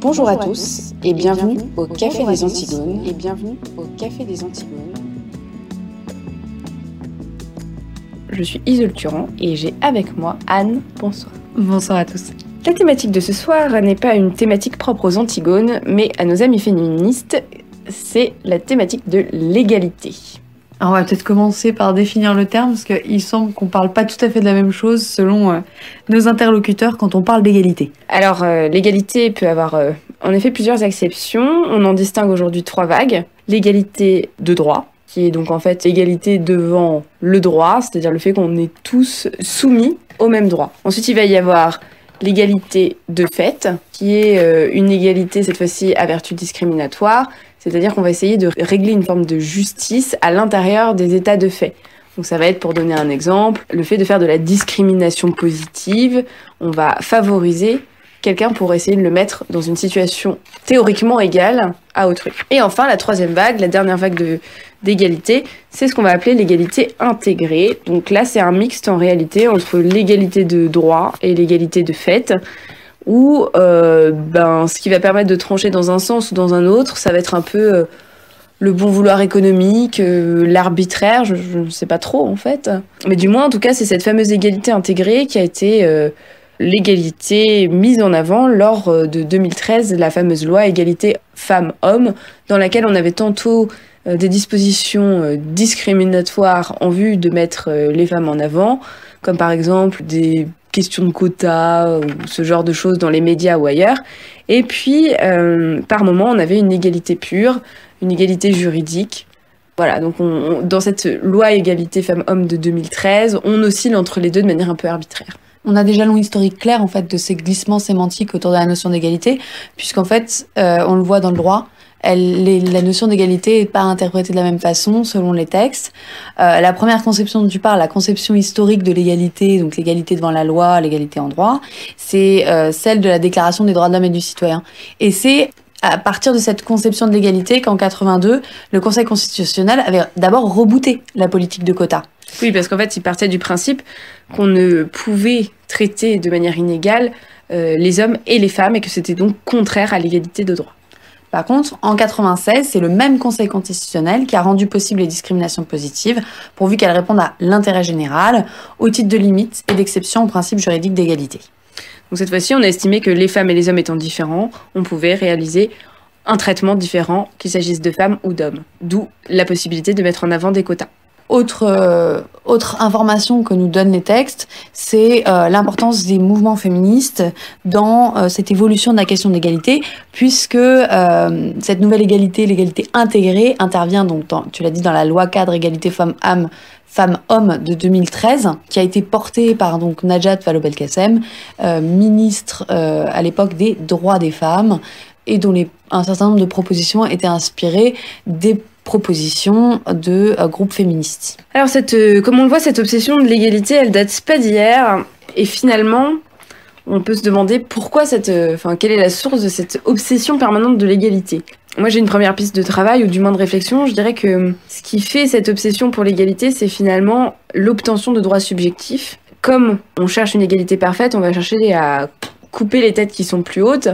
Bonjour à tous et bienvenue au Café des Antigones et bienvenue au Café des Antigones. Je suis Isole Turan et j'ai avec moi Anne. Bonsoir. Bonsoir à tous. La thématique de ce soir n'est pas une thématique propre aux Antigones, mais à nos amis féministes, c'est la thématique de l'égalité. Alors on va peut-être commencer par définir le terme, parce qu'il semble qu'on parle pas tout à fait de la même chose selon euh, nos interlocuteurs quand on parle d'égalité. Alors euh, l'égalité peut avoir euh, en effet plusieurs exceptions. On en distingue aujourd'hui trois vagues. L'égalité de droit, qui est donc en fait l'égalité devant le droit, c'est-à-dire le fait qu'on est tous soumis au même droit. Ensuite il va y avoir l'égalité de fait, qui est une égalité cette fois-ci à vertu discriminatoire, c'est-à-dire qu'on va essayer de régler une forme de justice à l'intérieur des états de fait. Donc ça va être, pour donner un exemple, le fait de faire de la discrimination positive. On va favoriser quelqu'un pour essayer de le mettre dans une situation théoriquement égale à autrui. Et enfin, la troisième vague, la dernière vague d'égalité, c'est ce qu'on va appeler l'égalité intégrée. Donc là, c'est un mixte en réalité entre l'égalité de droit et l'égalité de fait où euh, ben, ce qui va permettre de trancher dans un sens ou dans un autre, ça va être un peu euh, le bon vouloir économique, euh, l'arbitraire, je, ne sais pas trop en fait. Mais du moins, en tout cas, c'est cette fameuse égalité intégrée qui a été l'égalité mise en avant lors de 2013, la fameuse loi égalité femmes-hommes, dans laquelle on avait tantôt des dispositions discriminatoires en vue de mettre les femmes en avant, comme par exemple des questions de quotas ou ce genre de choses dans les médias ou ailleurs. Et puis, euh, par moment, on avait une égalité pure, une égalité juridique. Voilà, donc on, dans cette loi égalité femmes-hommes de 2013, on oscille entre les deux de manière un peu arbitraire. On a déjà long historique clair en fait de ces glissements sémantiques autour de la notion d'égalité, puisqu'en fait, euh, on le voit dans le droit, la notion d'égalité n'est pas interprétée de la même façon selon les textes. Euh, la première conception dont tu parles, la conception historique de l'égalité, donc l'égalité devant la loi, l'égalité en droit, c'est euh, celle de la Déclaration des droits de l'homme et du citoyen. Et c'est à partir de cette conception de l'égalité qu'en 82, le Conseil constitutionnel avait d'abord rebooté la politique de quotas. Oui, parce qu'en fait, il partait du principe qu'on ne pouvait traiter de manière inégale euh, les hommes et les femmes et que c'était donc contraire à l'égalité de droit. Par contre, en 96, c'est le même Conseil constitutionnel qui a rendu possible les discriminations positives, pourvu qu'elles répondent à l'intérêt général, au titre de limite et d'exception au principe juridique d'égalité. Donc cette fois-ci, on a estimé que les femmes et les hommes étant différents, on pouvait réaliser un traitement différent, qu'il s'agisse de femmes ou d'hommes. D'où la possibilité de mettre en avant des quotas. Autre, euh, autre information que nous donnent les textes, c'est euh, l'importance des mouvements féministes dans euh, cette évolution de la question de l'égalité, puisque cette nouvelle égalité, l'égalité intégrée, intervient donc, tu l'as dit, dans la loi cadre égalité femmes-hommes femmes-hommes de 2013, qui a été portée par donc Najat Vallaud-Belkacem, ministre à l'époque des droits des femmes, et dont les, un certain nombre de propositions étaient inspirées des proposition de euh, groupes féministes. Alors, cette, euh, comme on le voit, cette obsession de l'égalité, elle date pas d'hier. Et finalement, on peut se demander pourquoi cette, euh, enfin, quelle est la source de cette obsession permanente de l'égalité. Moi, j'ai une première piste de travail ou du moins de réflexion. Je dirais que ce qui fait cette obsession pour l'égalité, c'est finalement l'obtention de droits subjectifs. Comme on cherche une égalité parfaite, on va chercher à couper les têtes qui sont plus hautes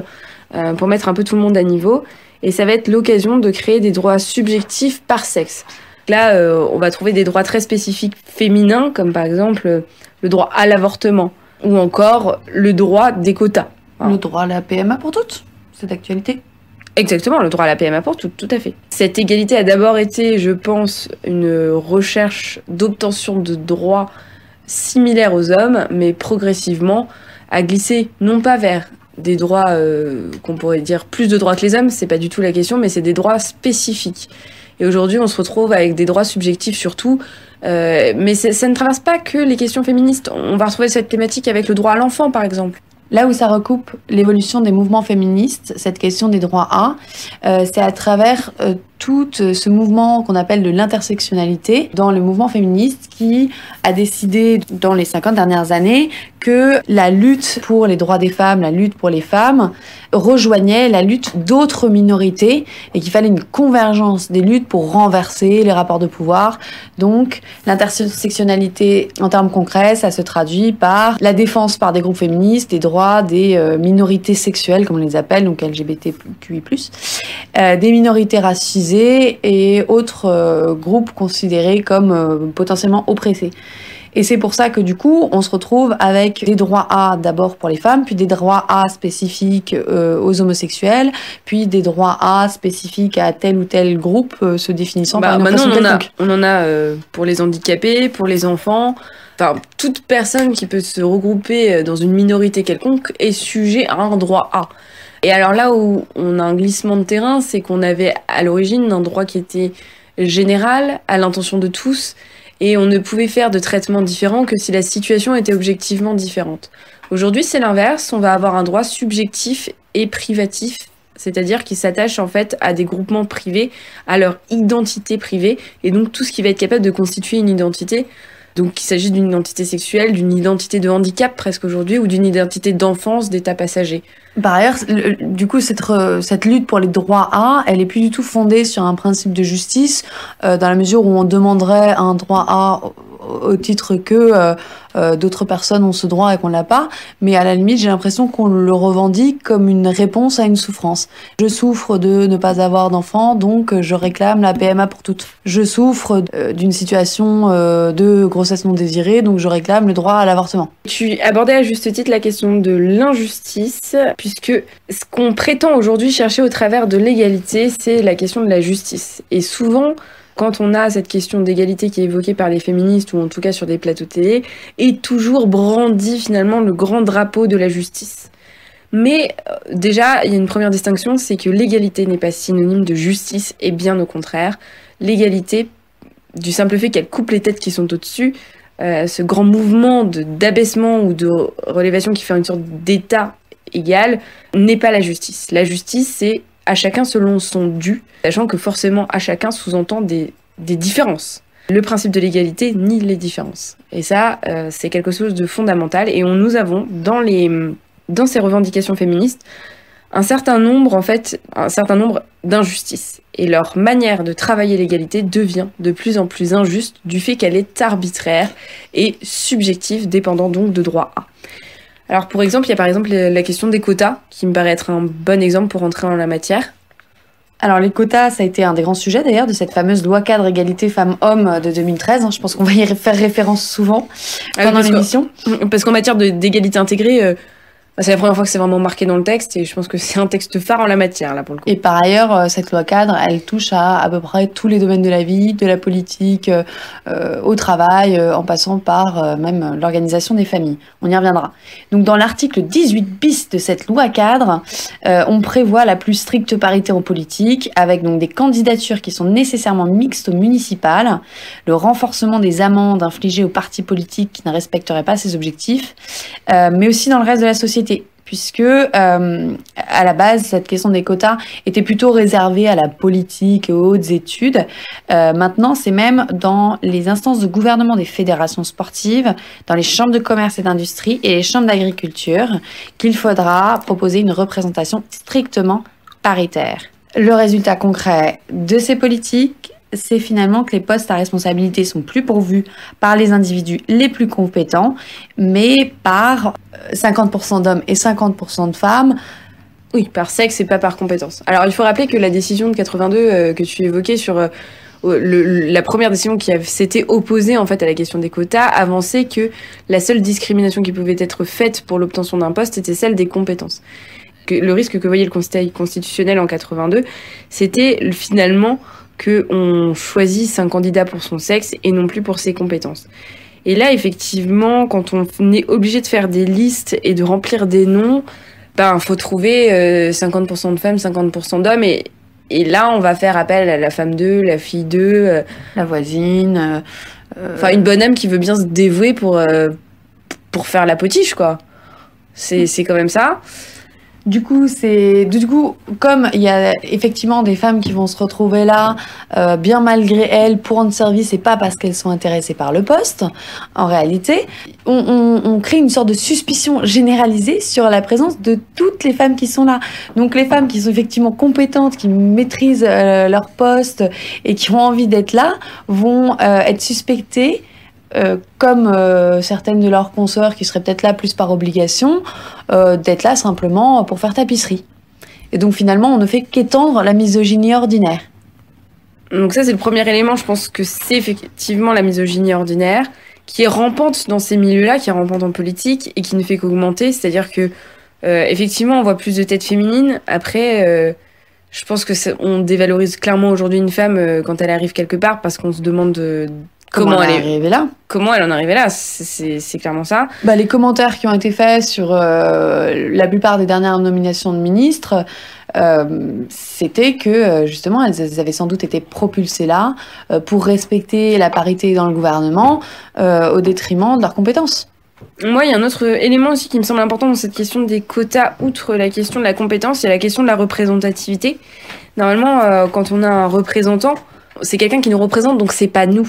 pour mettre un peu tout le monde à niveau et ça va être l'occasion de créer des droits subjectifs par sexe. Là, euh, on va trouver des droits très spécifiques féminins, comme par exemple euh, le droit à l'avortement, ou encore le droit des quotas. Le droit à la PMA pour toutes, c'est d'actualité. Exactement, le droit à la PMA pour toutes, tout à fait. Cette égalité a d'abord été, je pense, une recherche d'obtention de droits similaires aux hommes, mais progressivement a glissé non pas vers des droits euh, qu'on pourrait dire plus de droits que les hommes, c'est pas du tout la question, mais c'est des droits spécifiques. Et aujourd'hui, on se retrouve avec des droits subjectifs surtout, euh, mais ça ne traverse pas que les questions féministes. On va retrouver cette thématique avec le droit à l'enfant, par exemple. Là où ça recoupe l'évolution des mouvements féministes, cette question des droits à, euh, c'est à travers tout ce mouvement qu'on appelle de l'intersectionnalité dans le mouvement féministe qui a décidé dans les 50 dernières années que la lutte pour les droits des femmes, la lutte pour les femmes, rejoignait la lutte d'autres minorités et qu'il fallait une convergence des luttes pour renverser les rapports de pouvoir. Donc l'intersectionnalité en termes concrets, ça se traduit par la défense par des groupes féministes des droits des euh, minorités sexuelles, comme on les appelle, donc LGBTQI+, euh, des minorités racisées et autres euh, groupes considérés comme potentiellement oppressés. Et c'est pour ça que du coup, on se retrouve avec des droits A d'abord pour les femmes, puis des droits A spécifiques euh, aux homosexuels, puis des droits A spécifiques à tel ou tel groupe euh, se définissant bah, par une maintenant, on en, a, on en a euh, pour les handicapés, pour les enfants. Enfin, toute personne qui peut se regrouper euh, dans une minorité quelconque est sujet à un droit A. Et alors là où on a un glissement de terrain, c'est qu'on avait à l'origine un droit qui était général, à l'intention de tous, et on ne pouvait faire de traitement différent que si la situation était objectivement différente. Aujourd'hui, c'est l'inverse, on va avoir un droit subjectif et privatif, c'est-à-dire qui s'attache en fait à des groupements privés, à leur identité privée, et donc tout ce qui va être capable de constituer une identité. Donc qu'il s'agisse d'une identité sexuelle, d'une identité de handicap presque aujourd'hui, ou d'une identité d'enfance, d'état passager. Par ailleurs, le- du coup, cette, re- cette lutte pour les droits A, elle est plus du tout fondée sur un principe de justice, euh, dans la mesure où on demanderait un droit A au, titre que euh, euh, d'autres personnes ont ce droit et qu'on l'a pas. Mais à la limite, j'ai l'impression qu'on le revendique comme une réponse à une souffrance. Je souffre de ne pas avoir d'enfant, donc euh, je réclame la PMA pour toutes. Je souffre d'une situation de grossesse non désirée, donc je réclame le droit à l'avortement. Tu abordais à juste titre la question de l'injustice, puisque ce qu'on prétend aujourd'hui chercher au travers de l'égalité, c'est la question de la justice. Et souvent, quand on a cette question d'égalité qui est évoquée par les féministes, ou en tout cas sur des plateaux télé, est toujours brandi finalement le grand drapeau de la justice. Mais euh, déjà, il y a une première distinction, c'est que l'égalité n'est pas synonyme de justice, et bien au contraire, l'égalité, du simple fait qu'elle coupe les têtes qui sont au-dessus, euh, ce grand mouvement d'abaissement ou de relévation qui fait une sorte d'état égal n'est pas la justice. La justice, c'est à chacun selon son dû, sachant que forcément à chacun sous-entend des, des différences. Le principe de l'égalité nie les différences. Et ça, euh, c'est quelque chose de fondamental. Et on, nous avons dans, les, dans ces revendications féministes un certain nombre, en fait, un certain nombre d'injustices. Et leur manière de travailler l'égalité devient de plus en plus injuste du fait qu'elle est arbitraire et subjective, dépendant donc de droit A. Alors pour exemple, il y a par exemple la question des quotas, qui me paraît être un bon exemple pour entrer en la matière. Alors les quotas, ça a été un des grands sujets d'ailleurs de cette fameuse loi cadre égalité femmes-hommes de 2013. hein. Je pense qu'on va y faire référence souvent Ah oui, pendant l'émission. Parce qu'en matière d'égalité intégrée, euh, c'est la première fois que c'est vraiment marqué dans le texte, et je pense que c'est un texte phare en la matière, là, pour le coup. Et par ailleurs, euh, cette loi cadre, elle touche à à peu près tous les domaines de la vie, de la politique, euh, euh, au travail, en passant par même l'organisation des familles. On y reviendra. Donc dans l'article 18 bis de cette loi cadre, on prévoit la plus stricte parité en politique, avec donc des candidatures qui sont nécessairement mixtes au municipal, le renforcement des amendes infligées aux partis politiques qui ne respecteraient pas ces objectifs, mais aussi dans le reste de la société puisque euh, à la base cette question des quotas était plutôt réservée à la politique et aux hautes études. Euh, maintenant, c'est même dans les instances de gouvernement des fédérations sportives, dans les chambres de commerce et d'industrie et les chambres d'agriculture qu'il faudra proposer une représentation strictement paritaire. Le résultat concret de ces politiques, c'est finalement que les postes à responsabilité sont plus pourvus par les individus les plus compétents, mais par euh, 50% d'hommes et 50% de femmes. Oui, par sexe et pas par compétence. Alors, il faut rappeler que la décision de 82 euh, que tu évoquais sur euh, la première décision qui s'était opposée en fait à la question des quotas avançait que la seule discrimination qui pouvait être faite pour l'obtention d'un poste était celle des compétences. Que le risque que voyait le Conseil constitutionnel en 82, c'était le- finalement que on choisisse un candidat pour son sexe et non plus pour ses compétences. Et là, effectivement, quand on est obligé de faire des listes et de remplir des noms, ben faut trouver euh, 50% de femmes, 50% d'hommes et et là on va faire appel à la femme 2, la fille 2, euh, La voisine. euh, euh, enfin une bonne âme qui veut bien se dévouer pour euh, pour faire la potiche quoi. C'est c'est quand même ça. Du coup, c'est du coup comme il y a effectivement des femmes qui vont se retrouver là, euh, bien malgré elles, pour rendre service et pas parce qu'elles sont intéressées par le poste. En réalité, on, on- on crée une sorte de suspicion généralisée sur la présence de toutes les femmes qui sont là. Donc les femmes qui sont effectivement compétentes, qui maîtrisent euh, leur poste et qui ont envie d'être là, vont euh, être suspectées. Euh, comme euh, certaines de leurs consoeurs qui seraient peut-être là plus par obligation, euh, d'être là simplement pour faire tapisserie. Et donc finalement, on ne fait qu'étendre la misogynie ordinaire. Donc ça, c'est le premier élément. Je pense que c'est effectivement la misogynie ordinaire qui est rampante dans ces milieux-là, qui est rampante en politique et qui ne fait qu'augmenter. C'est-à-dire que effectivement, on voit plus de têtes féminines. Après, je pense que on dévalorise clairement aujourd'hui une femme quand elle arrive quelque part parce qu'on se demande euh, comment, on elle est est, arrivé là comment elle en est arrivée là. C'est- clairement ça. bah, Les commentaires qui ont été faits sur euh, la plupart des dernières nominations de ministres, euh, c'était que euh, justement, elles, avaient sans doute été propulsées là euh, pour respecter la parité dans le gouvernement au détriment de leurs compétences. Moi, il y a un autre élément aussi qui me semble important dans cette question des quotas, outre la question de la compétence, il y a la question de la représentativité. Normalement, quand on a un représentant, c'est quelqu'un qui nous représente, donc c'est pas nous.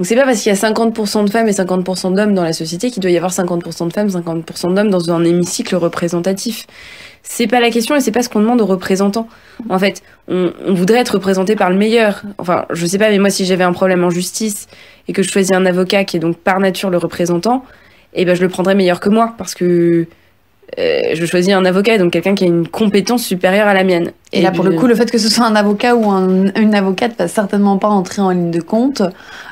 Donc c'est pas parce qu'il y a 50% de femmes et 50% d'hommes dans la société qu'il doit y avoir 50% de femmes, 50% d'hommes dans un hémicycle représentatif. C'est pas la question et c'est pas ce qu'on demande aux représentants. En fait, on, voudrait être représenté par le meilleur. Enfin, je sais pas, mais moi, si j'avais un problème en justice et que je choisis un avocat qui est donc par nature le représentant, eh ben je le prendrais meilleur que moi parce que euh, je choisis un avocat, donc quelqu'un qui a une compétence supérieure à la mienne. Et, là, pour le coup, le fait que ce soit un avocat ou un- une avocate va certainement pas entrer en ligne de compte.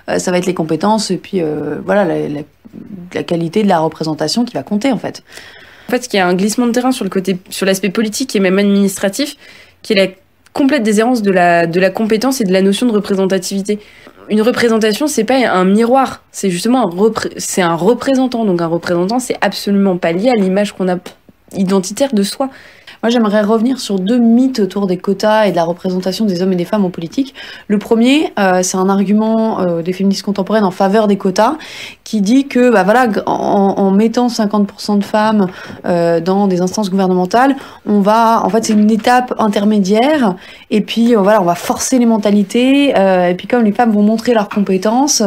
Euh, ça va être les compétences et puis euh, voilà la, la- la qualité de la représentation qui va compter en fait. En fait, il y a un glissement de terrain sur le côté, sur l'aspect politique et même administratif, qui est la complète déshérence de la, de la compétence et de la notion de représentativité. Une représentation, c'est pas un miroir, c'est justement un, un représentant. Donc un représentant, c'est absolument pas lié à l'image qu'on a identitaire de soi. Moi, j'aimerais revenir sur deux mythes autour des quotas et de la représentation des hommes et des femmes en politique. Le premier, euh, c'est un argument euh, des féministes contemporaines en faveur des quotas, qui dit que, bah voilà, en, mettant 50% de femmes euh, dans des instances gouvernementales, on va, en fait, c'est une étape intermédiaire, et puis voilà, on va forcer les mentalités, et puis comme les femmes vont montrer leurs compétences.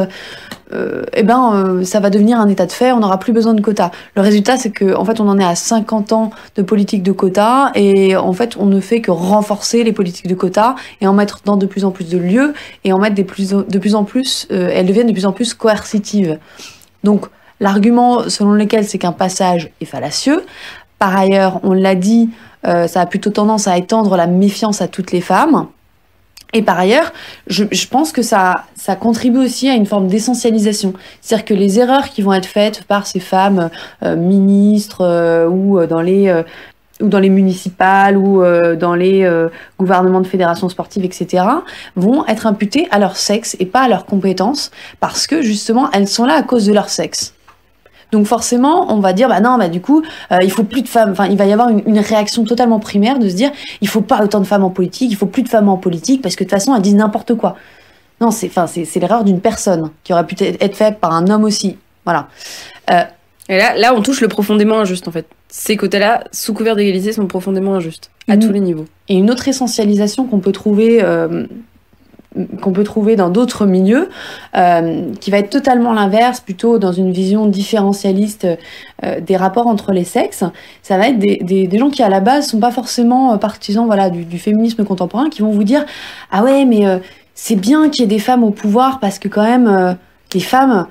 Euh, eh ben, euh, ça va devenir un état de fait, on n'aura plus besoin de quotas. Le résultat, c'est que, en fait, on en est à 50 ans de politique de quotas et en fait, on ne fait que renforcer les politiques de quotas et en mettre dans de plus en plus de lieux et en mettre de plus en plus, euh, elles deviennent de plus en plus coercitives. Donc, l'argument selon lequel c'est qu'un passage est fallacieux. Par ailleurs, on l'a dit, ça a plutôt tendance à étendre la méfiance à toutes les femmes. Et par ailleurs, je, je pense que ça, ça contribue aussi à une forme d'essentialisation. C'est-à-dire que les erreurs qui vont être faites par ces femmes euh, ministres euh, ou euh, dans les euh, ou dans les municipales ou euh, dans les euh, gouvernements de fédérations sportives, etc., vont être imputées à leur sexe et pas à leurs compétences, parce que justement, elles sont là à cause de leur sexe. Donc forcément, on va dire, bah non, bah du coup, euh, il faut plus de femmes. Enfin, il va y avoir une, une réaction totalement primaire de se dire, il faut pas autant de femmes en politique, il faut plus de femmes en politique, parce que de toute façon, elles disent n'importe quoi. Non, c'est, enfin, c'est, c'est l'erreur d'une personne qui aurait pu être faite par un homme aussi. Voilà. Et là, là, on touche le profondément injuste, en fait. Ces côtés-là, sous couvert d'égalité, sont profondément injustes, à tous les niveaux. Et une autre essentialisation qu'on peut trouver, euh, qu'on peut trouver dans d'autres milieux, euh, qui va être totalement l'inverse, plutôt dans une vision différentialiste euh, des rapports entre les sexes, ça va être des, des, gens qui à la base sont pas forcément euh, partisans voilà du, féminisme contemporain, qui vont vous dire ah ouais mais c'est bien qu'il y ait des femmes au pouvoir parce que quand même les femmes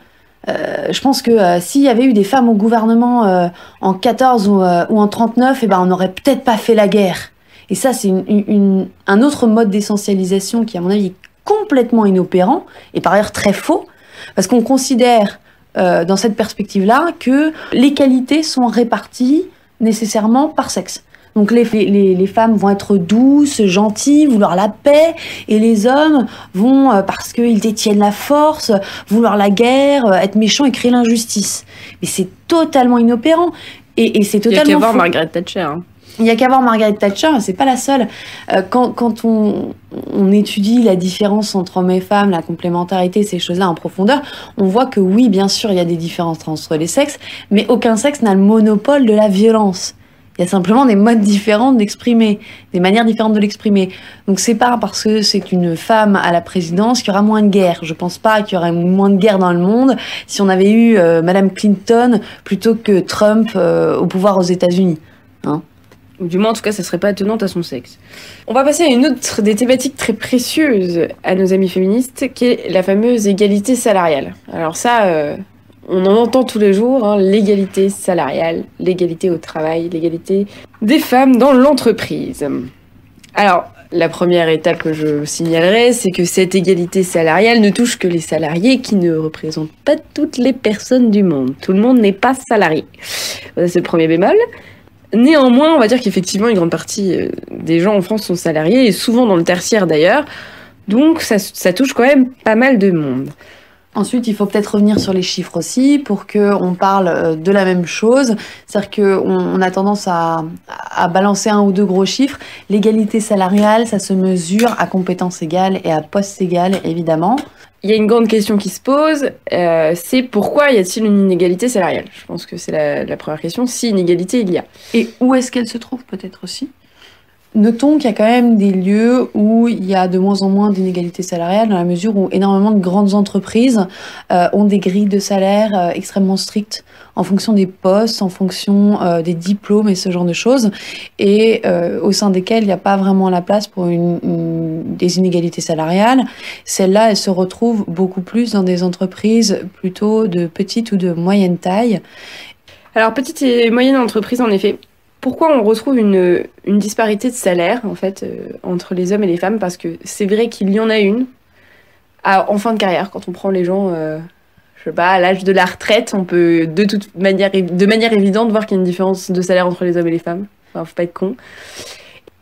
je pense que s'il y avait eu des femmes au gouvernement en 14 ou, en 39, eh ben, on n'aurait peut-être pas fait la guerre. Et ça, c'est un autre mode d'essentialisation qui, à mon avis, est complètement inopérant et par ailleurs très faux, parce qu'on considère euh, dans cette perspective-là que les qualités sont réparties nécessairement par sexe. Donc les, les, les femmes vont être douces, gentilles, vouloir la paix, et les hommes vont, euh, parce qu'ils détiennent la force, vouloir la guerre, euh, être méchants et créer l'injustice. Mais c'est totalement inopérant. Et, et c'est Il y a totalement qu'à voir. Margaret Thatcher. hein. Il n'y a qu'à voir Margaret Thatcher, c'est pas la seule. Euh, quand quand on, on étudie la différence entre hommes et femmes, la complémentarité, ces choses-là en profondeur, on voit que oui, bien sûr, il y a des différences entre les sexes, mais aucun sexe n'a le monopole de la violence. Il y a simplement des modes différents d'exprimer, des manières différentes de l'exprimer. Donc c'est pas parce que c'est une femme à la présidence qu'il y aura moins de guerre. Je pense pas qu'il y aurait moins de guerre dans le monde si on avait eu euh, Madame Clinton plutôt que Trump euh, au pouvoir aux États-Unis. Hein Du moins, en tout cas, ça serait pas étonnant à son sexe. On va passer à une autre des thématiques très précieuses à nos amis féministes, qui est la fameuse égalité salariale. Alors ça, euh, on en entend tous les jours, hein, l'égalité salariale, l'égalité au travail, l'égalité des femmes dans l'entreprise. Alors, la première étape que je signalerai, c'est que cette égalité salariale ne touche que les salariés qui ne représentent pas toutes les personnes du monde. Tout le monde n'est pas salarié. C'est le premier bémol. Néanmoins, on va dire qu'effectivement, une grande partie euh, des gens en France sont salariés, et souvent dans le tertiaire d'ailleurs. Donc, ça, ça touche quand même pas mal de monde. Ensuite, il faut peut-être revenir sur les chiffres aussi pour que on parle euh, de la même chose. C'est-à-dire qu'on on a tendance à, à balancer un ou deux gros chiffres. L'égalité salariale, ça se mesure à compétences égales et à postes égales, évidemment. Il y a une grande question qui se pose, euh, c'est pourquoi y a-t-il une inégalité salariale? Je pense que c'est la, la première question, si inégalité il y a. Et où est-ce qu'elle se trouve peut-être aussi? Notons qu'il y a quand même des lieux où il y a de moins en moins d'inégalités salariales, dans la mesure où énormément de grandes entreprises euh, ont des grilles de salaire euh, extrêmement strictes en fonction des postes, en fonction euh, des diplômes et ce genre de choses, et euh, au sein desquelles il n'y a pas vraiment la place pour une, une- des inégalités salariales. Celles-là, elles se retrouvent beaucoup plus dans des entreprises plutôt de petite ou de moyenne taille. Alors, petite et moyenne entreprise, en effet. Pourquoi on retrouve une, disparité de salaire, en fait, euh, entre les hommes et les femmes? Parce que c'est vrai qu'il y en a une en fin de carrière, quand on prend les gens, euh, je sais pas, à l'âge de la retraite, on peut de toute manière, de manière évidente voir qu'il y a une différence de salaire entre les hommes et les femmes. Enfin, faut pas être con.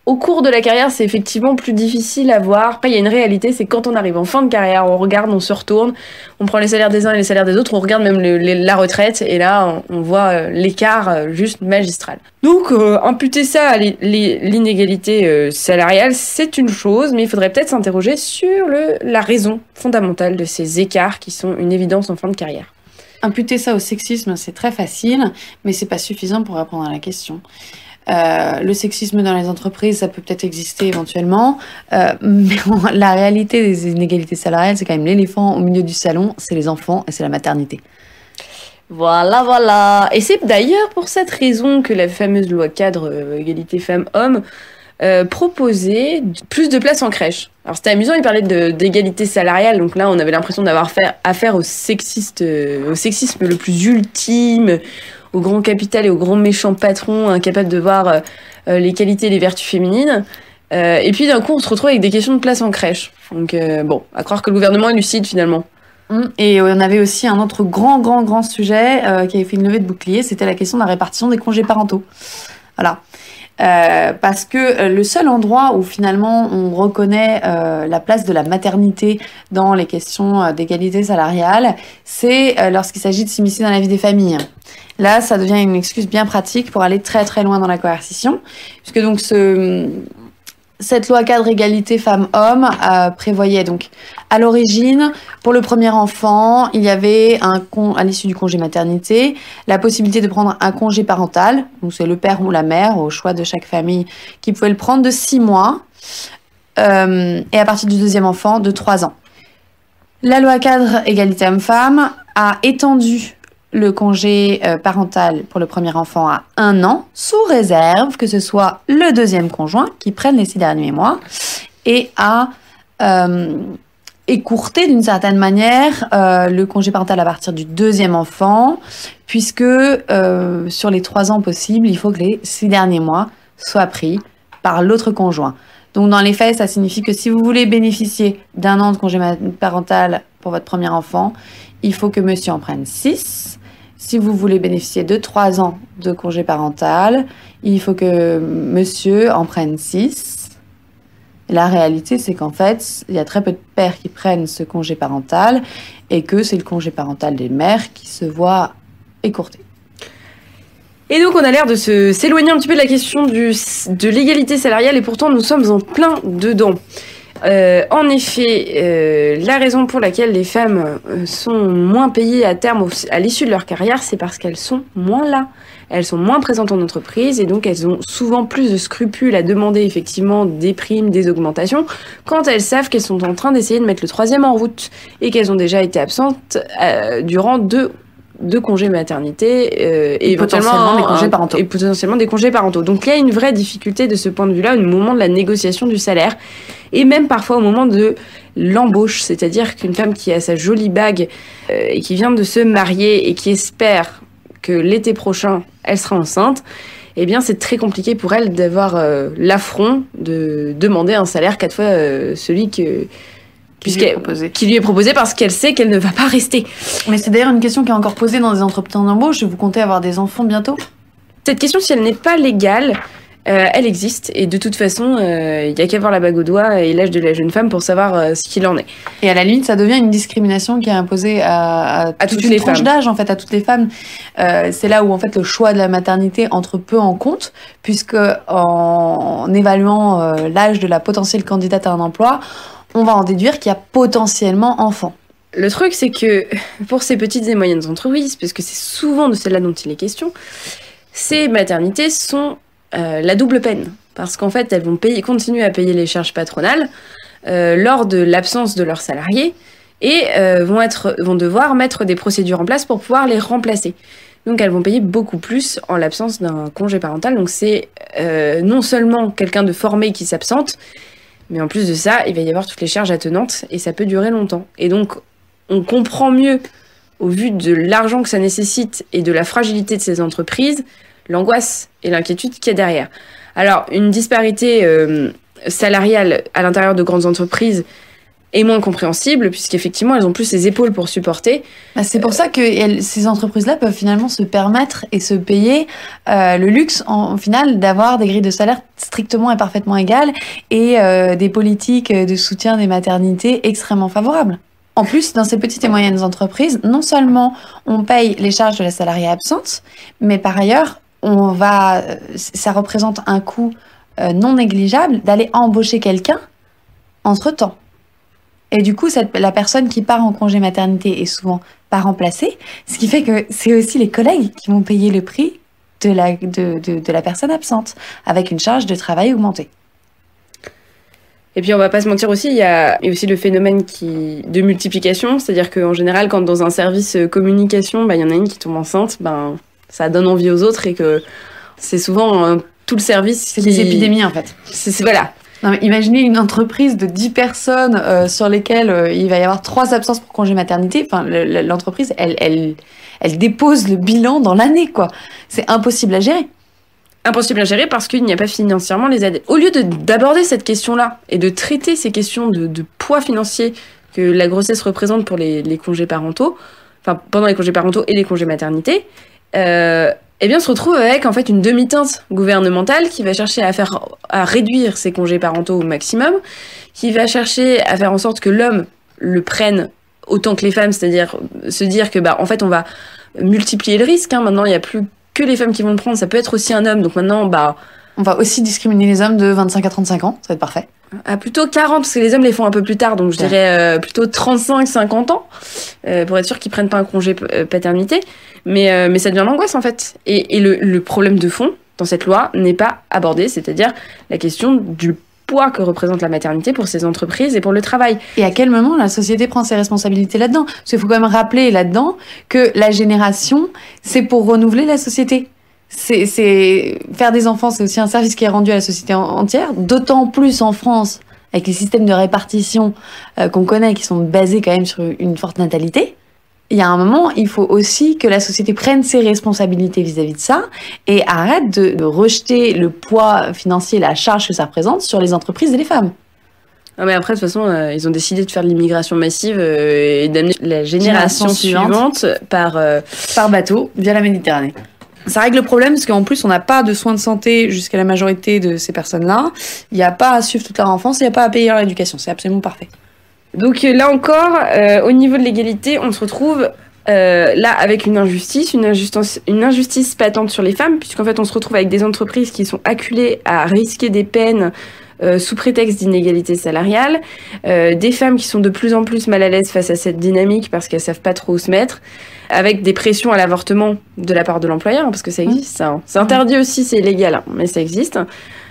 Au cours de la carrière, c'est effectivement plus difficile à voir. Il y a une réalité, c'est quand on arrive en fin de carrière, on regarde, on se retourne, on prend les salaires des uns et les salaires des autres, on regarde même la retraite, et là, on, voit euh, l'écart euh, juste magistral. Donc, euh, imputer ça à l'inégalité salariale, c'est une chose, mais il faudrait peut-être s'interroger sur la raison fondamentale de ces écarts qui sont une évidence en fin de carrière. Imputer ça au sexisme, c'est très facile, mais c'est pas suffisant pour répondre à la question. Euh, le sexisme dans les entreprises, ça peut peut-être exister éventuellement, euh, mais la réalité des inégalités salariales, c'est quand même l'éléphant au milieu du salon, c'est les enfants et c'est la maternité. Voilà, voilà. Et c'est d'ailleurs pour cette raison que la fameuse loi cadre euh, égalité femmes-hommes proposait plus de places en crèche. Alors c'était amusant, il parlait d'égalité salariale, donc là on avait l'impression d'avoir affaire au sexisme le plus ultime, au grand capital et au grand méchant patron incapable de voir euh, euh, les qualités et les vertus féminines. Euh, et puis d'un coup on se retrouve avec des questions de place en crèche. Donc bon, à croire que le gouvernement est lucide finalement. Hum, Et on avait aussi un autre grand, grand, grand sujet qui avait fait une levée de bouclier, c'était la question de la répartition des congés parentaux. Voilà. Parce que le seul endroit où finalement on reconnaît la place de la maternité dans les questions d'égalité salariale, c'est lorsqu'il s'agit de s'immiscer dans la vie des familles. Là, ça devient une excuse bien pratique pour aller très très loin dans la coercition, puisque donc ce, cette loi cadre égalité femmes-hommes euh, prévoyait donc à l'origine, pour le premier enfant, il y avait un à l'issue du congé maternité, la possibilité de prendre un congé parental, donc c'est le père ou la mère, au choix de chaque famille, qui pouvait le prendre de six mois, euh, et à partir du deuxième enfant, de trois ans. La loi cadre égalité homme-femme a étendu le congé euh, parental pour le premier enfant à un an, sous réserve que ce soit le deuxième conjoint qui prenne les six derniers mois, et a euh, écourté d'une certaine manière euh, le congé parental à partir du deuxième enfant, puisque sur les trois ans possibles, il faut que les six derniers mois soient pris par l'autre conjoint. Donc dans les faits, ça signifie que si vous voulez bénéficier d'un an de congé parental pour votre premier enfant, il faut que monsieur en prenne 6. Si vous voulez bénéficier de 3 ans de congé parental, il faut que monsieur en prenne 6. La réalité, c'est qu'en fait, il y a très peu de pères qui prennent ce congé parental et que c'est le congé parental des mères qui se voit écourté. Et donc on a l'air de s'éloigner un petit peu de la question de l'égalité salariale et pourtant nous sommes en plein dedans. Euh, en effet, euh, la raison pour laquelle les femmes euh, sont moins payées à terme à l'issue de leur carrière, c'est parce qu'elles sont moins là. elles sont moins présentes en entreprise et donc elles ont souvent plus de scrupules à demander effectivement des primes, des augmentations, quand elles savent qu'elles sont en train d'essayer de mettre le troisième en route et qu'elles ont déjà été absentes durant deux de congés maternité euh, et, potentiellement des congés parentaux. et potentiellement des congés parentaux. Donc il y a une vraie difficulté de ce point de vue-là au moment de la négociation du salaire et même parfois au moment de l'embauche, c'est-à-dire qu'une femme qui a sa jolie bague euh, et qui vient de se marier et qui espère que l'été prochain elle sera enceinte, eh bien c'est très compliqué pour elle d'avoir euh, l'affront de demander un salaire quatre fois celui que qui lui, est proposé. qui lui est proposé parce qu'elle sait qu'elle ne va pas rester. Mais c'est d'ailleurs une question qui est encore posée dans des entreprises d'embauche. Vous comptez avoir des enfants bientôt Cette question, si elle n'est pas légale, euh, elle existe. Et de toute façon, il euh, n'y a qu'à voir la bague au doigt et l'âge de la jeune femme pour savoir euh, ce qu'il en est. Et à la limite, ça devient une discrimination qui est imposée à, à, toutes les tranches d'âge, en fait, à toutes les femmes. c'est là où, en fait, le choix de la maternité entre peu en compte, puisque en, en évaluant l'âge de la potentielle candidate à un emploi, on va en déduire qu'il y a potentiellement enfant. Le truc, c'est que pour ces petites et moyennes entreprises, parce que c'est souvent de celles-là dont il est question, ces maternités sont euh, la double peine. Parce qu'en fait, elles vont continuer à payer les charges patronales euh, lors de l'absence de leurs salariés et euh, vont, vont devoir mettre des procédures en place pour pouvoir les remplacer. Donc elles vont payer beaucoup plus en l'absence d'un congé parental. Donc c'est non seulement quelqu'un de formé qui s'absente, mais en plus de ça, il va y avoir toutes les charges attenantes et ça peut durer longtemps. Et donc, on comprend mieux, au vu de l'argent que ça nécessite et de la fragilité de ces entreprises, l'angoisse et l'inquiétude qu'il y a derrière. Alors, une disparité euh, salariale à l'intérieur de grandes entreprises, est moins compréhensible, puisqu'effectivement, elles ont plus les épaules pour supporter. Bah, c'est pour ça que ces entreprises-là peuvent finalement se permettre et se payer euh, le luxe, en, final, d'avoir des grilles de salaire strictement et parfaitement égales et euh, des politiques de soutien des maternités extrêmement favorables. En plus, dans ces petites et moyennes entreprises, non seulement on paye les charges de la salariée absente, mais par ailleurs, on va, ça représente un coût euh, non négligeable d'aller embaucher quelqu'un entre-temps. Et du coup, cette, la personne qui part en congé maternité est souvent pas remplacée, ce qui fait que c'est aussi les collègues qui vont payer le prix de la, de, de, de la personne absente, avec une charge de travail augmentée. Et puis on va pas se mentir aussi, il y a, aussi le phénomène qui, de multiplication, c'est-à-dire qu'en général, quand dans un service euh, communication, bah, il y en a une qui tombe enceinte, ben, ça donne envie aux autres et que c'est souvent euh, tout le service. C'est des épidémies en fait. C'est, voilà, non, mais imaginez une entreprise de 10 personnes euh, sur lesquelles euh, il va y avoir trois absences pour congé maternité. Enfin, l'entreprise, elle, elle, elle dépose le bilan dans l'année, quoi. C'est impossible à gérer. Impossible à gérer parce qu'il n'y a pas financièrement les aides. Au lieu d'aborder cette question-là et de traiter ces questions de, poids financier que la grossesse représente pour les, les, congés parentaux, enfin pendant les congés parentaux et les congés maternité, euh, eh bien, on se retrouve avec en fait une demi-teinte gouvernementale qui va chercher à faire à réduire ses congés parentaux au maximum, qui va chercher à faire en sorte que l'homme le prenne autant que les femmes, c'est-à-dire se dire que bah en fait on va multiplier le risque. Hein. Maintenant, il n'y a plus que les femmes qui vont le prendre, ça peut être aussi un homme. Donc maintenant, bah on va aussi discriminer les hommes de 25 à 35 ans, ça va être parfait. Ah, plutôt 40, parce que les hommes les font un peu plus tard, donc je dirais euh, plutôt 35-50 ans, euh, pour être sûr qu'ils prennent pas un congé euh, paternité. Mais, euh, mais ça devient l'angoisse en fait. Et, et le, le, problème de fond dans cette loi n'est pas abordé, c'est-à-dire la question du poids que représente la maternité pour ces entreprises et pour le travail. Et à quel moment la société prend ses responsabilités là-dedans? Parce qu'il faut quand même rappeler là-dedans que la génération, c'est pour renouveler la société c'est faire des enfants, c'est aussi un service qui est rendu à la société entière, d'autant plus en France avec les systèmes de répartition euh, qu'on connaît qui sont basés quand même sur une forte natalité. Il y a un moment, il faut aussi que la société prenne ses responsabilités vis-à-vis -vis de ça et arrête de, de, rejeter le poids financier, la charge que ça représente sur les entreprises et les femmes. Non mais après, de toute façon, euh, ils ont décidé de faire de l'immigration massive euh, et d'amener la génération, génération suivante, suivante par, par bateau via la Méditerranée. Ça règle le problème parce qu'en plus, on n'a pas de soins de santé jusqu'à la majorité de ces personnes-là. Il n'y a pas à suivre toute leur enfance, il n'y a pas à payer leur éducation. C'est absolument parfait. Donc euh, là encore, euh, au niveau de l'égalité, on se retrouve euh, là avec une injustice, une injustice, une injustice patente sur les femmes, puisqu'en fait on se retrouve avec des entreprises qui sont acculées à risquer des peines euh, sous prétexte d'inégalité salariale, euh, des femmes qui sont de plus en plus mal à l'aise face à cette dynamique parce qu'elles savent pas trop où se mettre, avec des pressions à l'avortement de la part de l'employeur, parce que ça existe, ça. hein. C'est interdit aussi, c'est illégal, hein, mais ça existe.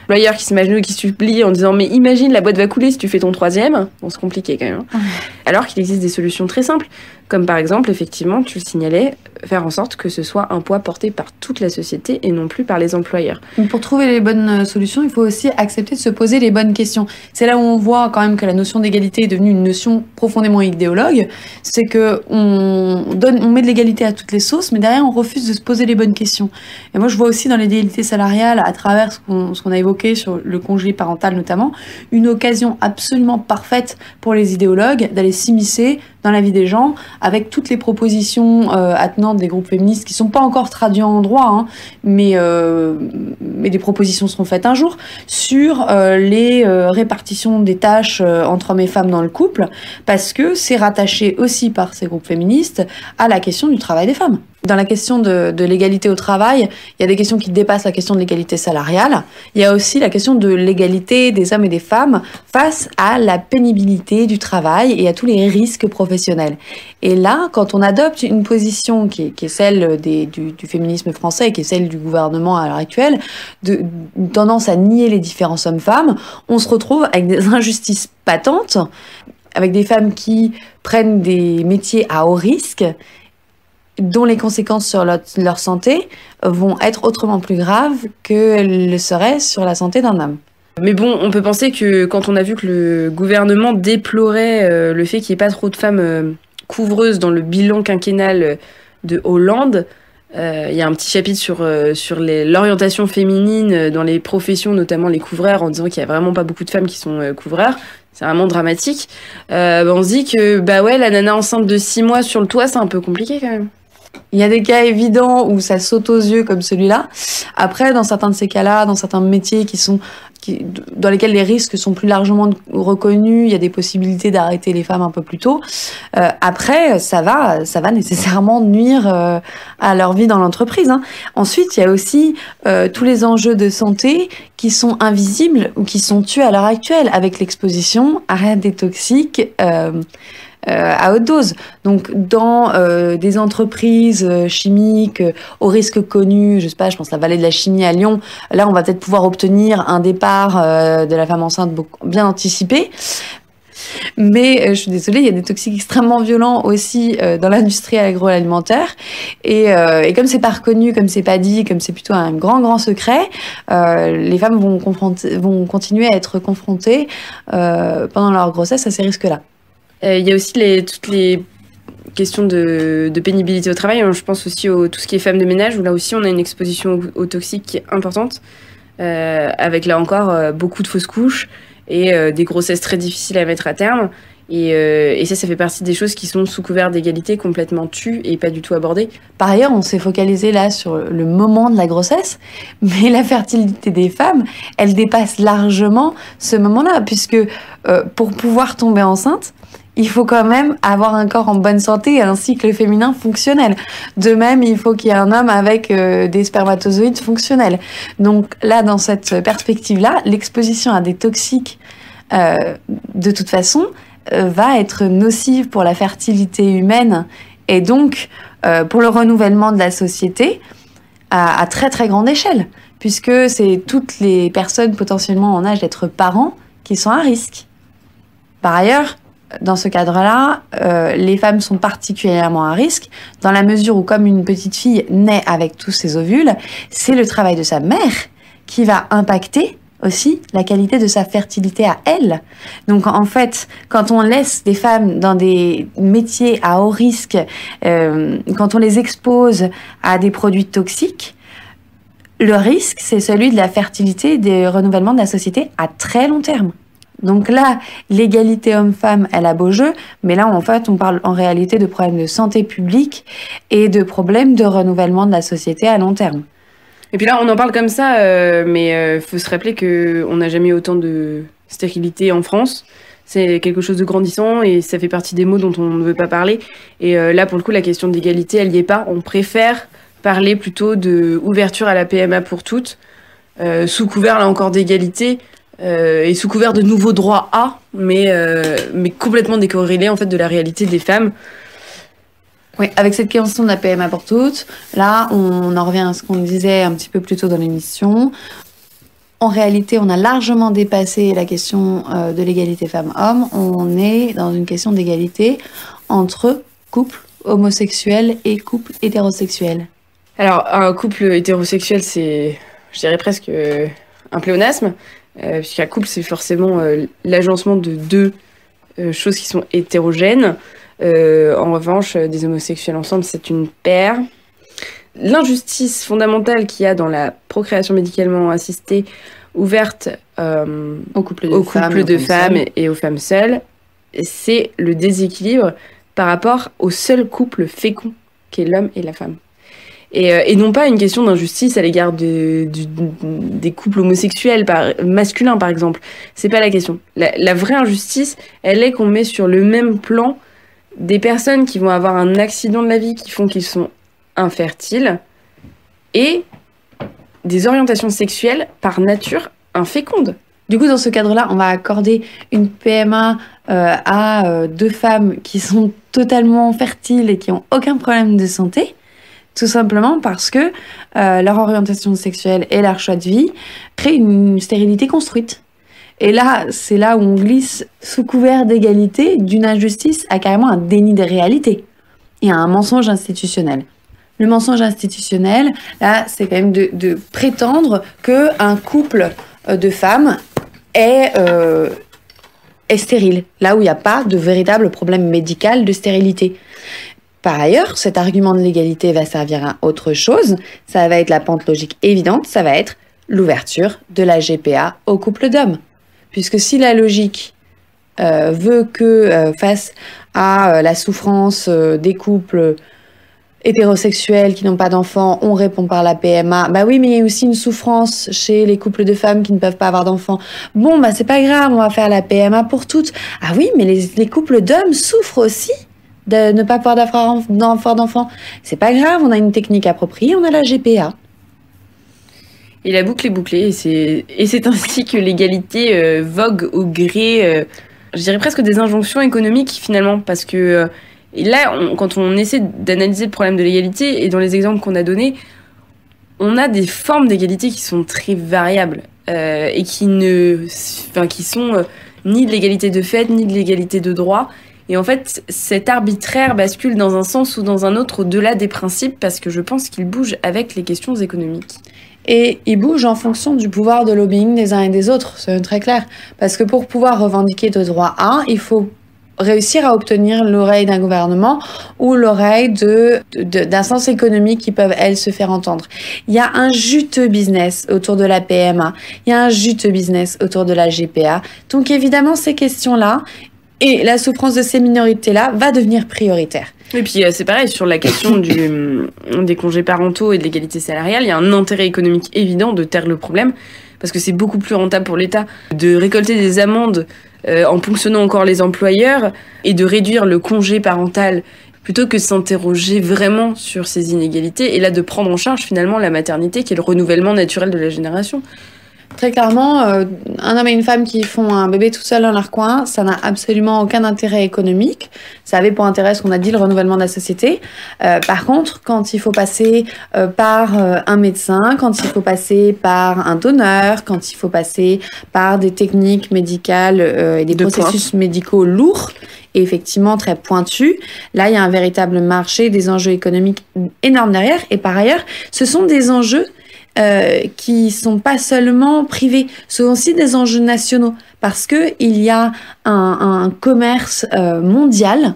L'employeur qui se met qui supplie en disant mais imagine la boîte va couler si tu fais ton troisième. Bon, c'est compliqué quand même. hein. Alors qu'il existe des solutions très simples, comme par exemple, effectivement, tu le signalais, faire en sorte que ce soit un poids porté par toute la société et non plus par les employeurs. Pour trouver les bonnes euh, solutions, il faut aussi accepter de se poser les bonnes questions. C'est là où on voit quand même que la notion d'égalité est devenue une notion profondément idéologue. C'est que on donne, on met de l'égalité à toutes les sauces, mais derrière on refuse de se poser les bonnes questions. Et moi je vois aussi dans l'égalité salariale, à travers ce qu'on a évoqué sur le congé parental notamment, une occasion absolument parfaite pour les idéologues d'aller s'immiscer dans la vie des gens avec toutes les propositions euh, attenantes des groupes féministes qui sont pas encore traduites en droit, hein, mais, euh, mais des propositions seront faites un jour sur euh, les répartitions des tâches entre hommes et femmes dans le couple, parce que c'est rattaché aussi par ces groupes féministes à la question du travail des femmes. Dans la question de, l'égalité au travail, il y a des questions qui dépassent la question de l'égalité salariale. Il y a aussi la question de l'égalité des hommes et des femmes face à la pénibilité du travail et à tous les risques professionnels. Et là, quand on adopte une position qui est, celle du, féminisme français, qui est celle du gouvernement à l'heure actuelle, de, tendance à nier les différences hommes-femmes, on se retrouve avec des injustices patentes, avec des femmes qui prennent des métiers à haut risque dont les conséquences sur leur, santé vont être autrement plus graves qu'elles le seraient sur la santé d'un homme. Mais bon, on peut penser que quand on a vu que le gouvernement déplorait euh, le fait qu'il n'y ait pas trop de femmes euh, couvreuses dans le bilan quinquennal de Hollande, euh, il y a un petit chapitre sur, euh, sur l'orientation féminine euh, dans les professions, notamment les couvreurs, en disant qu'il n'y a vraiment pas beaucoup de femmes qui sont euh, couvreurs. C'est vraiment dramatique. Euh, on se dit que bah ouais, la nana enceinte de 6 mois sur le toit, c'est un peu compliqué quand même. Il y a des cas évidents où ça saute aux yeux comme celui-là. Après, dans certains de ces cas-là, dans certains métiers qui sont dans lesquels les risques sont plus largement reconnus, il y a des possibilités d'arrêter les femmes un peu plus tôt. Euh, après, ça va, ça va nécessairement nuire euh, à leur vie dans l'entreprise. hein. Ensuite, il y a aussi euh, tous les enjeux de santé qui sont invisibles ou qui sont tués à l'heure actuelle avec l'exposition à des toxiques. Euh, à haute dose. Donc, dans euh, des entreprises euh, chimiques euh, au risque connu, je sais pas, je pense la vallée de la chimie à Lyon, là, on va peut-être pouvoir obtenir un départ euh, de la femme enceinte bien anticipé. Mais euh, je suis désolée, il y a des toxiques extrêmement violents aussi euh, dans l'industrie agroalimentaire. Et, euh, et comme c'est pas reconnu, comme c'est pas dit, comme c'est plutôt un grand grand secret, les femmes vont, vont continuer à être confrontées pendant leur grossesse à ces risques-là. Euh, Il y a aussi toutes les questions de, pénibilité au travail. Je pense aussi au tout ce qui est femmes de ménage, où là aussi on a une exposition aux, aux toxiques qui est importante, euh, avec là encore euh, beaucoup de fausses couches et des grossesses très difficiles à mettre à terme. Et, et ça, ça fait partie des choses qui sont sous couvert d'égalité, complètement tues et pas du tout abordées. Par ailleurs, on s'est focalisé là sur le moment de la grossesse, mais la fertilité des femmes, elle dépasse largement ce moment-là, puisque pour pouvoir tomber enceinte, il faut quand même avoir un corps en bonne santé et un cycle féminin fonctionnel. De même, il faut qu'il y ait un homme avec euh, des spermatozoïdes fonctionnels. Donc là, dans cette perspective-là, l'exposition à des toxiques, euh, de toute façon, euh, va être nocive pour la fertilité humaine et donc pour le renouvellement de la société à très très grande échelle, puisque c'est toutes les personnes potentiellement en âge d'être parents qui sont à risque. Par ailleurs, dans ce cadre-là, euh, les femmes sont particulièrement à risque, dans la mesure où comme une petite fille naît avec tous ses ovules, c'est le travail de sa mère qui va impacter aussi la qualité de sa fertilité à elle. Donc en fait, quand on laisse des femmes dans des métiers à haut risque, euh, quand on les expose à des produits toxiques, le risque, c'est celui de la fertilité et des renouvellements de la société à très long terme. Donc là, l'égalité homme-femme, elle a beau jeu, mais là, en fait, on parle en réalité de problèmes de santé publique et de problèmes de renouvellement de la société à long terme. Et puis là, on en parle comme ça, euh, mais euh, faut se rappeler que on n'a jamais eu autant de stérilité en France. C'est quelque chose de grandissant et ça fait partie des mots dont on ne veut pas parler. Et euh, là, pour le coup, la question d'égalité, elle n'y est pas. On préfère parler plutôt de ouverture à la PMA pour toutes, sous couvert là encore d'égalité. Et sous couvert de nouveaux droits à, mais, mais complètement décorrélés en fait de la réalité des femmes. Oui, avec cette question de la PMA pour toutes, là, on en revient à ce qu'on disait un petit peu plus tôt dans l'émission. En réalité, on a largement dépassé la question euh, de l'égalité femmes-hommes. On est dans une question d'égalité entre couples homosexuels et couples hétérosexuels. Alors, un couple hétérosexuel, c'est, je dirais presque euh, un pléonasme, euh, puisqu'un couple, c'est forcément l'agencement de deux choses qui sont hétérogènes. Euh, en revanche, euh, des homosexuels ensemble, c'est une paire. L'injustice fondamentale qu'il y a dans la procréation médicalement assistée ouverte euh, au couple de femmes, et aux femmes seules, c'est le déséquilibre par rapport au seul couple fécond qu'est l'homme et la femme. Et, non pas une question d'injustice à l'égard des couples homosexuels masculins, par exemple. C'est pas la question. La, la, vraie injustice, elle est qu'on met sur le même plan des personnes qui vont avoir un accident de la vie qui font qu'ils sont infertiles et des orientations sexuelles par nature infécondes. Du coup, dans ce cadre-là, on va accorder une PMA euh, à euh, deux femmes qui sont totalement fertiles et qui n'ont aucun problème de santé, tout simplement parce que euh, leur orientation sexuelle et leur choix de vie créent une stérilité construite. Et là, c'est là où on glisse sous couvert d'égalité d'une injustice à carrément un déni des réalités et à un mensonge institutionnel. Le mensonge institutionnel, là, c'est quand même de, prétendre qu'un couple euh, de femmes est, euh, est stérile, là où il n'y a pas de véritable problème médical de stérilité. Par ailleurs, cet argument de l'égalité va servir à autre chose. Ça va être la pente logique évidente, ça va être l'ouverture de la GPA au couple d'hommes. Puisque si la logique euh, veut que euh, face à euh, la souffrance des couples hétérosexuels qui n'ont pas d'enfants, on répond par la PMA. Bah oui, mais il y a aussi une souffrance chez les couples de femmes qui ne peuvent pas avoir d'enfants. Bon, bah c'est pas grave, on va faire la PMA pour toutes. Ah oui, mais les couples d'hommes souffrent aussi de ne pas avoir d'enfants. C'est pas grave, on a une technique appropriée, on a la GPA. Et la boucle est bouclée. Et c'est ainsi que l'égalité euh, vogue au gré, euh, je dirais presque des injonctions économiques finalement. Parce que euh, là, quand on essaie d'analyser le problème de l'égalité, et dans les exemples qu'on a donnés, on a des formes d'égalité qui sont très variables et qui ne, qui sont ni de l'égalité de fait, ni de l'égalité de droit. Et en fait, cet arbitraire bascule dans un sens ou dans un autre au-delà des principes parce que je pense qu'il bouge avec les questions économiques et ils bougent en fonction du pouvoir de lobbying des uns et des autres, c'est très clair. Parce que pour pouvoir revendiquer de droits A, il faut réussir à obtenir l'oreille d'un gouvernement ou l'oreille de, d'instances économiques qui peuvent, elles, se faire entendre. Il y a un juteux business autour de la PMA, il y a un juteux business autour de la GPA. Donc évidemment, ces questions-là et la souffrance de ces minorités-là va devenir prioritaire. Et puis euh, c'est pareil, sur la question des congés parentaux et de l'égalité salariale, il y a un intérêt économique évident de taire le problème, parce que c'est beaucoup plus rentable pour l'État de récolter des amendes euh, en ponctionnant encore les employeurs et de réduire le congé parental plutôt que s'interroger vraiment sur ces inégalités et là de prendre en charge finalement la maternité qui est le renouvellement naturel de la génération. Très clairement, euh, un homme et une femme qui font un bébé tout seul dans leur coin, ça n'a absolument aucun intérêt économique. Ça avait pour intérêt ce qu'on a dit, le renouvellement de la société. Euh, par contre, quand il faut passer euh, par un médecin, quand il faut passer par un donneur, quand il faut passer par des techniques médicales et des processus médicaux lourds, et effectivement très pointus, là, il y a un véritable marché, des enjeux économiques énormes derrière. Et par ailleurs, ce sont des enjeux euh, qui sont pas seulement privés, ce sont aussi des enjeux nationaux parce que il y a un, commerce euh, mondial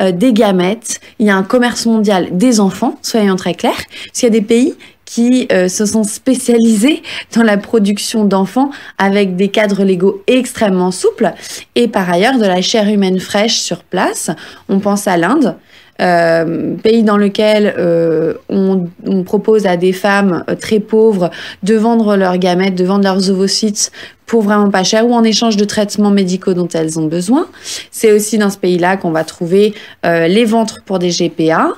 euh, des gamètes, il y a un commerce mondial des enfants, soyons très clairs, parce qu'il y a des pays qui se sont spécialisés dans la production d'enfants avec des cadres légaux extrêmement souples et par ailleurs de la chair humaine fraîche sur place. On pense à l'Inde, pays dans lequel euh, on, on, propose à des femmes euh, très pauvres de vendre leurs gamètes, de vendre leurs ovocytes pour vraiment pas cher ou en échange de traitements médicaux dont elles ont besoin. C'est aussi dans ce pays-là qu'on va trouver euh, les ventres pour des GPA.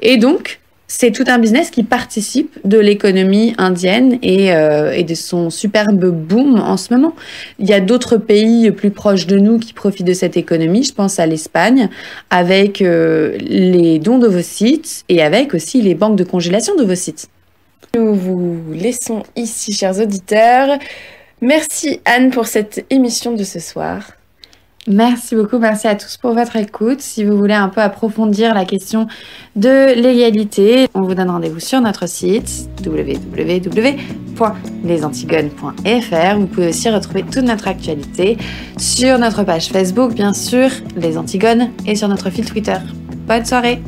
Et donc, c'est tout un business qui participe de l'économie indienne et, euh, et, de son superbe boom en ce moment. Il y a d'autres pays plus proches de nous qui profitent de cette économie. Je pense à l'Espagne avec euh, les dons d'ovocytes et avec aussi les banques de congélation d'ovocytes. Nous vous laissons ici, chers auditeurs. Merci Anne pour cette émission de ce soir. Merci beaucoup, merci à tous pour votre écoute. Si vous voulez un peu approfondir la question de l'égalité, on vous donne rendez-vous sur notre site www.lesantigones.fr. Vous pouvez aussi retrouver toute notre actualité sur notre page Facebook, bien sûr, Les Antigones, et sur notre fil Twitter. Bonne soirée